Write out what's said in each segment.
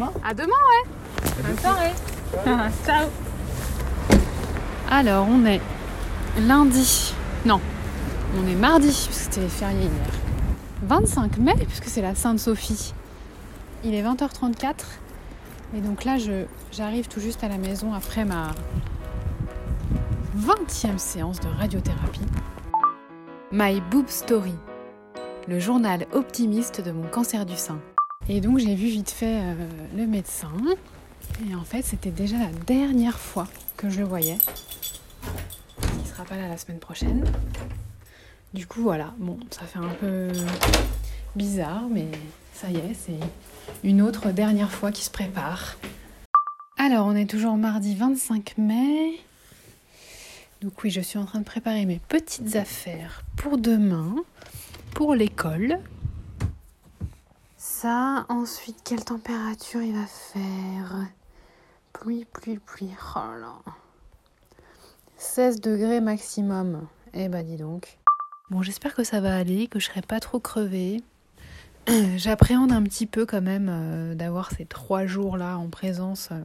demain. À demain, ouais. Bonne soirée. Ciao. Alors, on est lundi. Non, on est mardi, puisque c'était férié hier. 25 mai, puisque c'est la Sainte-Sophie. Il est 20h34. Et donc là, je, j'arrive tout juste à la maison après ma 20e séance de radiothérapie. My Boob Story, le journal optimiste de mon cancer du sein. Et donc j'ai vu vite fait euh, le médecin. Et en fait, c'était déjà la dernière fois que je le voyais. Il sera pas là la semaine prochaine. Du coup, voilà. Bon, ça fait un peu bizarre, mais ça y est, c'est une autre dernière fois qui se prépare. Alors, on est toujours mardi 25 mai. Donc oui, je suis en train de préparer mes petites affaires pour demain, pour l'école. Ensuite, quelle température il va faire? Pluie, pluie, pluie. Oh là. 16 degrés maximum. Eh bah dis donc. Bon, j'espère que ça va aller, que je serai pas trop crevée. J'appréhende un petit peu quand même euh, d'avoir ces trois jours là en présence. euh,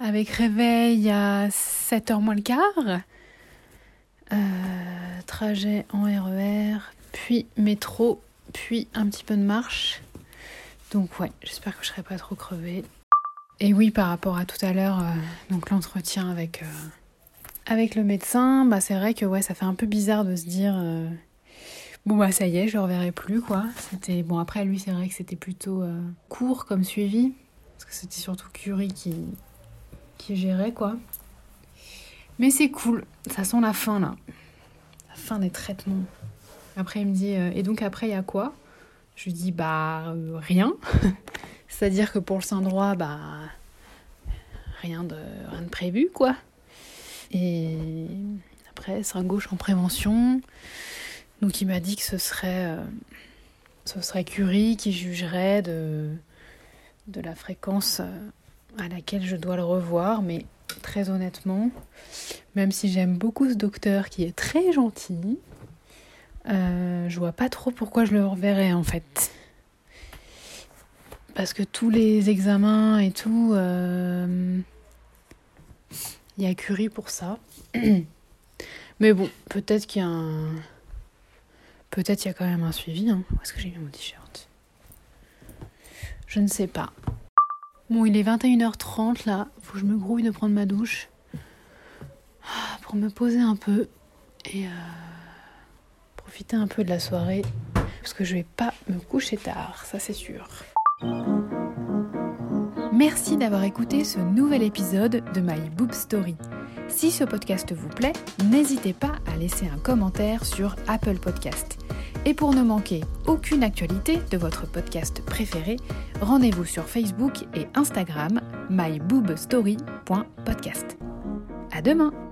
avec réveil à 7h moins le quart. Euh, trajet en RER, puis métro, puis un petit peu de marche. Donc ouais, j'espère que je serai pas trop crevée. Et oui, par rapport à tout à l'heure, euh, donc l'entretien avec, euh, avec le médecin, bah c'est vrai que ouais, ça fait un peu bizarre de se dire euh, bon bah ça y est, je le reverrai plus quoi. C'était bon après lui c'est vrai que c'était plutôt court comme suivi parce que c'était surtout Curie qui qui gérait quoi. Mais c'est cool, ça sent la fin là. La fin des traitements. Après il me dit euh, et donc après il y a quoi? Je lui dis bah euh, rien. C'est-à-dire que pour le sein droit bah rien de rien de prévu quoi. Et après sein gauche en prévention. Donc il m'a dit que ce serait euh, ce serait Curie qui jugerait de de la fréquence à laquelle je dois le revoir, mais très honnêtement, même si j'aime beaucoup ce docteur qui est très gentil, euh, je vois pas trop pourquoi je le reverrais en fait. Parce que tous les examens et tout, euh, il y a Curie pour ça. Mais bon, peut-être qu'il y a un. Peut-être qu'il y a quand même un suivi. Hein. Où est-ce que j'ai mis mon t-shirt? Je ne sais pas. Bon, il est 21h30 là. Faut que je me grouille de prendre ma douche. Ah, Pour me poser un peu. Et euh, profiter un peu de la soirée. Parce que je vais pas me coucher tard, ça c'est sûr. Merci d'avoir écouté ce nouvel épisode de My Boob Story. Si ce podcast vous plaît, n'hésitez pas à laisser un commentaire sur Apple Podcast. Et pour ne manquer aucune actualité de votre podcast préféré, rendez-vous sur Facebook et Instagram myboobstory.podcast. À demain!